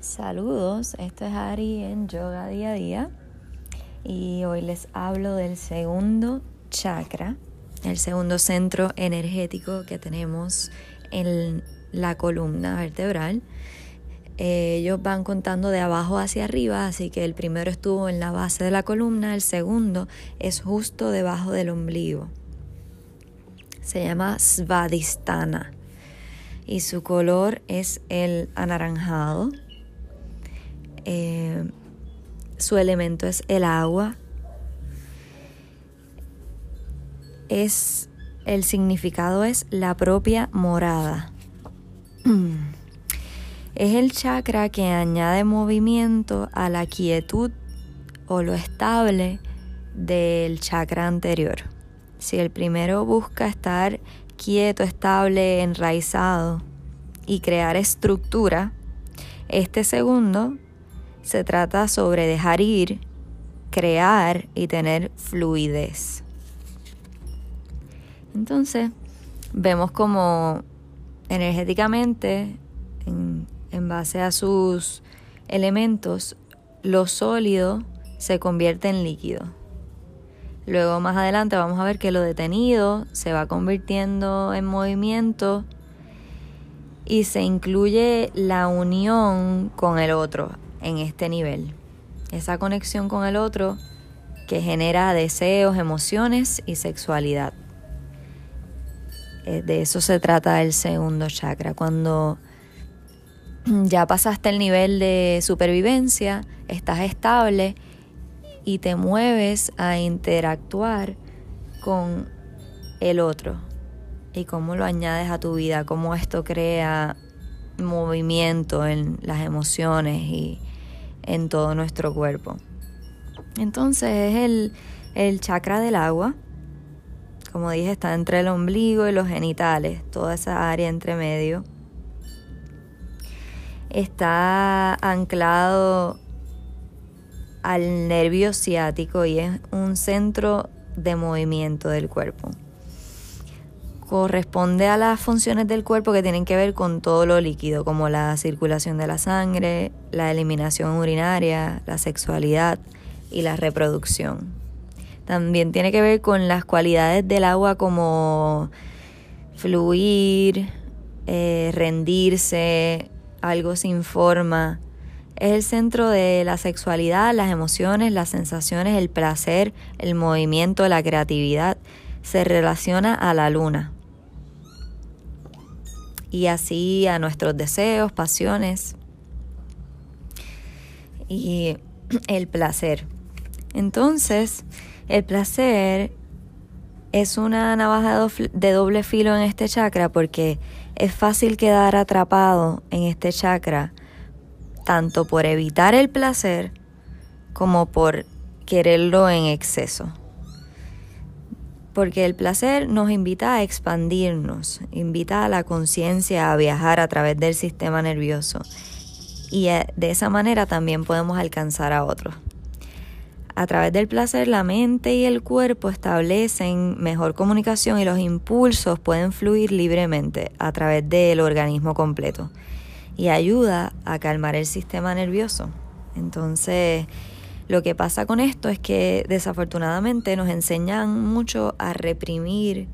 Saludos, esto es Ari en Yoga Día a Día y hoy les hablo del segundo chakra, el segundo centro energético que tenemos en la columna vertebral. Ellos van contando de abajo hacia arriba, así que el primero estuvo en la base de la columna, el segundo es justo debajo del ombligo. Se llama Svadhisthana y su color es el anaranjado eh, su elemento es el agua. Es el significado es la propia morada. Es el chakra que añade movimiento a la quietud o lo estable del chakra anterior. Si el primero busca estar quieto, estable, enraizado y crear estructura, este segundo se trata sobre dejar ir, crear y tener fluidez. Entonces, vemos como energéticamente, en, en, base a sus elementos, lo sólido se convierte en líquido. Luego más adelante vamos a ver que lo detenido se va convirtiendo en movimiento y se incluye la unión con el otro en este nivel. Esa conexión con el otro que genera deseos, emociones y sexualidad. Eh, de eso se trata el segundo chakra. Cuando ya pasaste el nivel de supervivencia, estás estable y te mueves a interactuar con el otro y cómo lo añades a tu vida, cómo esto crea movimiento en las emociones y, en todo nuestro cuerpo. Entonces es el, el chakra del agua. Como dije, está entre el ombligo y los genitales, toda esa área entre medio. Está anclado al nervio ciático y es un centro de movimiento del cuerpo corresponde a las funciones del cuerpo que tienen que ver con todo lo líquido, como la circulación de la sangre, la eliminación urinaria, la sexualidad y la reproducción. También tiene que ver con las cualidades del agua como fluir, eh, rendirse, algo sin forma. Es el centro de la sexualidad, las emociones, las sensaciones, el placer, el movimiento, la creatividad. Se relaciona a la luna y así a nuestros deseos, pasiones y el placer. Entonces, el placer es una navaja de doble filo en este chakra porque es fácil quedar atrapado en este chakra tanto por evitar el placer como por quererlo en exceso porque el placer nos invita a expandirnos, invita a la conciencia a viajar a través del sistema nervioso y eh, de esa manera también podemos alcanzar a otros. A través del placer la mente y el cuerpo establecen mejor comunicación y los impulsos pueden fluir libremente a través del organismo completo y ayuda a calmar el sistema nervioso. Entonces, lo que pasa con esto es que desafortunadamente nos enseñan mucho a reprimir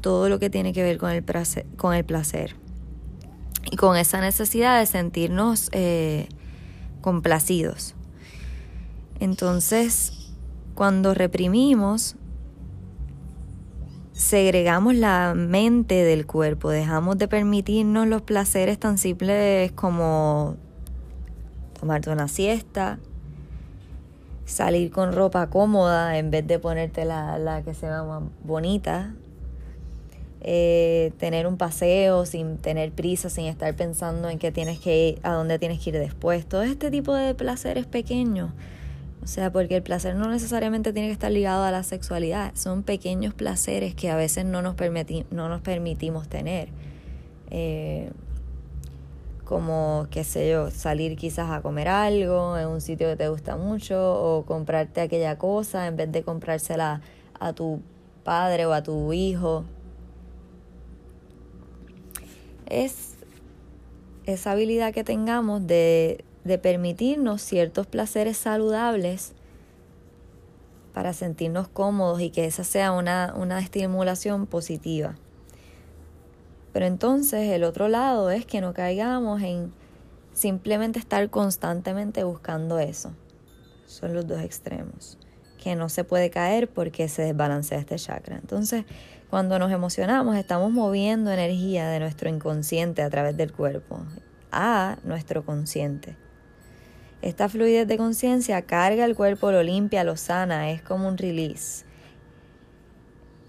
todo lo que tiene que ver con el placer, con el placer. y con esa necesidad de sentirnos eh, complacidos. Entonces, cuando reprimimos, segregamos la mente del cuerpo, dejamos de permitirnos los placeres tan simples como tomarte una siesta, salir con ropa cómoda en vez de ponerte la, la que se más bonita. Eh, tener un paseo sin tener prisa, sin estar pensando en qué tienes que ir, a dónde tienes que ir después. Todo este tipo de placeres pequeños. O sea, porque el placer no necesariamente tiene que estar ligado a la sexualidad. Son pequeños placeres que a veces no nos, no nos permitimos tener. Eh, como, qué sé yo, salir quizás a comer algo en un sitio que te gusta mucho o comprarte aquella cosa en vez de comprársela a tu padre o a tu hijo. Es esa habilidad que tengamos de, de permitirnos ciertos placeres saludables para sentirnos cómodos y que esa sea una, una estimulación positiva. Pero entonces el otro lado es que no caigamos en simplemente estar constantemente buscando eso. Son los dos extremos, que no se puede caer porque se desbalancea este chakra. Entonces, cuando nos emocionamos, estamos moviendo energía de nuestro inconsciente a través del cuerpo a nuestro consciente. Esta fluidez de conciencia carga el cuerpo, lo limpia, lo sana, es como un release.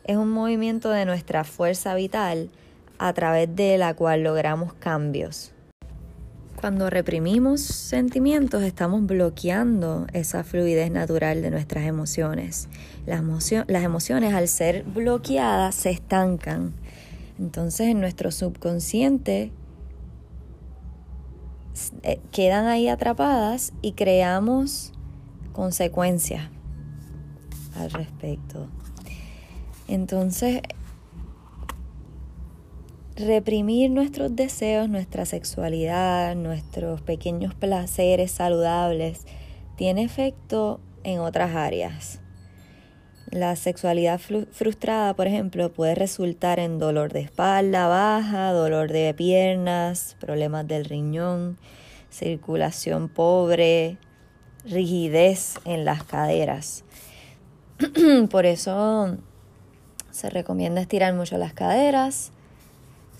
Es un movimiento de nuestra fuerza vital a través de la cual logramos cambios. Cuando reprimimos sentimientos estamos bloqueando esa fluidez natural de nuestras emociones. Las, las emociones al ser bloqueadas se estancan. Entonces en nuestro subconsciente eh, quedan ahí atrapadas y creamos consecuencias al respecto. Entonces, reprimir nuestros deseos, nuestra sexualidad, nuestros pequeños placeres saludables, tiene efecto en otras áreas. La sexualidad frustrada, por ejemplo, puede resultar en dolor de espalda baja, dolor de piernas, problemas del riñón, circulación pobre, rigidez en las caderas. por eso se recomienda estirar mucho las caderas,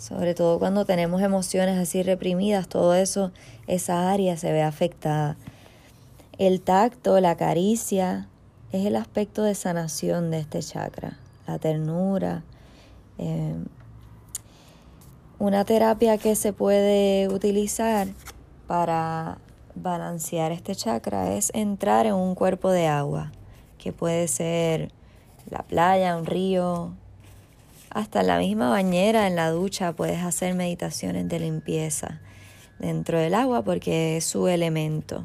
sobre todo cuando tenemos emociones así reprimidas, todo eso, esa área se ve afectada. El tacto, la caricia, es el aspecto de sanación de este chakra, la ternura. Eh, una terapia que se puede utilizar para balancear este chakra es entrar en un cuerpo de agua, que puede ser la playa, un río, hasta la misma bañera, en la ducha, puedes hacer meditaciones de limpieza dentro del agua porque es su elemento.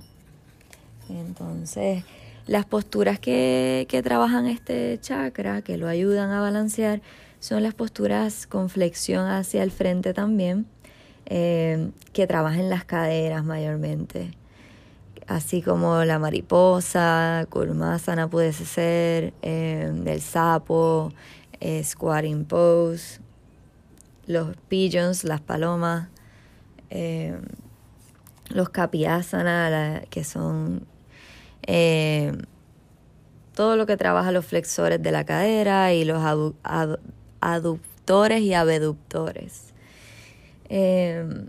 Entonces, las posturas que, trabajan este chakra, que lo ayudan a balancear, son las posturas con flexión hacia el frente también, eh, que trabajan las caderas mayormente. Así como la mariposa, kurmasana puede ser, eh, el sapo, eh, squatting pose, los pigeons, las palomas, los kapiasana, que son eh, todo lo que trabaja los flexores de la cadera y los aductores y abductores. Eh,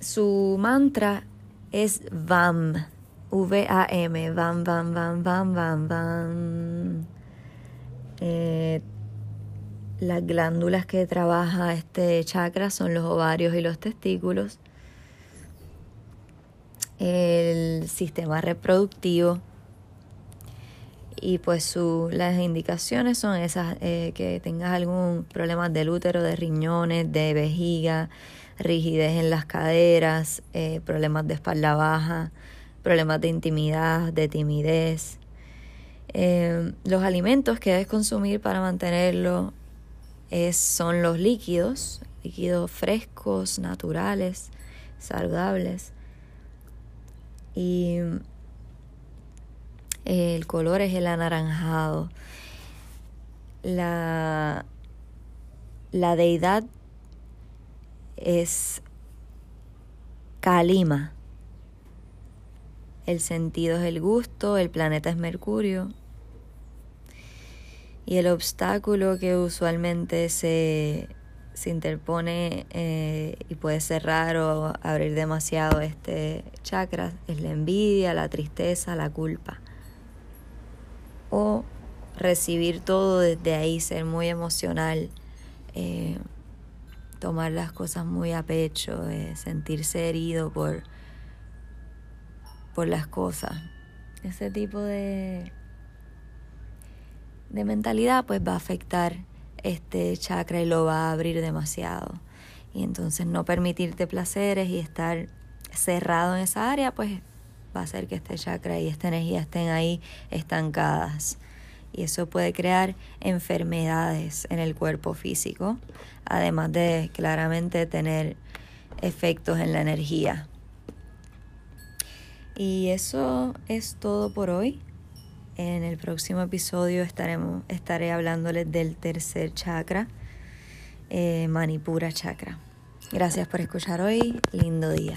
su mantra es VAM, V-A-M, VAM, VAM, VAM, VAM, VAM, VAM. Eh, las glándulas que trabaja este chakra son los ovarios y los testículos el sistema reproductivo y pues su, las indicaciones son esas, eh, que tengas algún problema del útero, de riñones, de vejiga, rigidez en las caderas, eh, problemas de espalda baja, problemas de intimidad, de timidez. Eh, los alimentos que debes consumir para mantenerlo son los líquidos, líquidos frescos, naturales, saludables y el color es el anaranjado. La, la deidad es Kalima. El sentido es el gusto, el planeta es Mercurio. Y el obstáculo que usualmente se se interpone eh, y puede cerrar o abrir demasiado este chakra es la envidia, la tristeza, la culpa. O recibir todo desde ahí, ser muy emocional, eh, tomar las cosas muy a pecho, eh, sentirse herido por, por las cosas. Ese tipo de, de mentalidad pues va a afectar este chakra y lo va a abrir demasiado. Y entonces no permitirte placeres y estar cerrado en esa área, pues va a hacer que este chakra y esta energía estén ahí estancadas. Y eso puede crear enfermedades en el cuerpo físico, además de claramente tener efectos en la energía. Y eso es todo por hoy. En el próximo episodio estaremos, estaré hablándoles del tercer chakra, eh, Manipura Chakra. Gracias por escuchar hoy. Lindo día.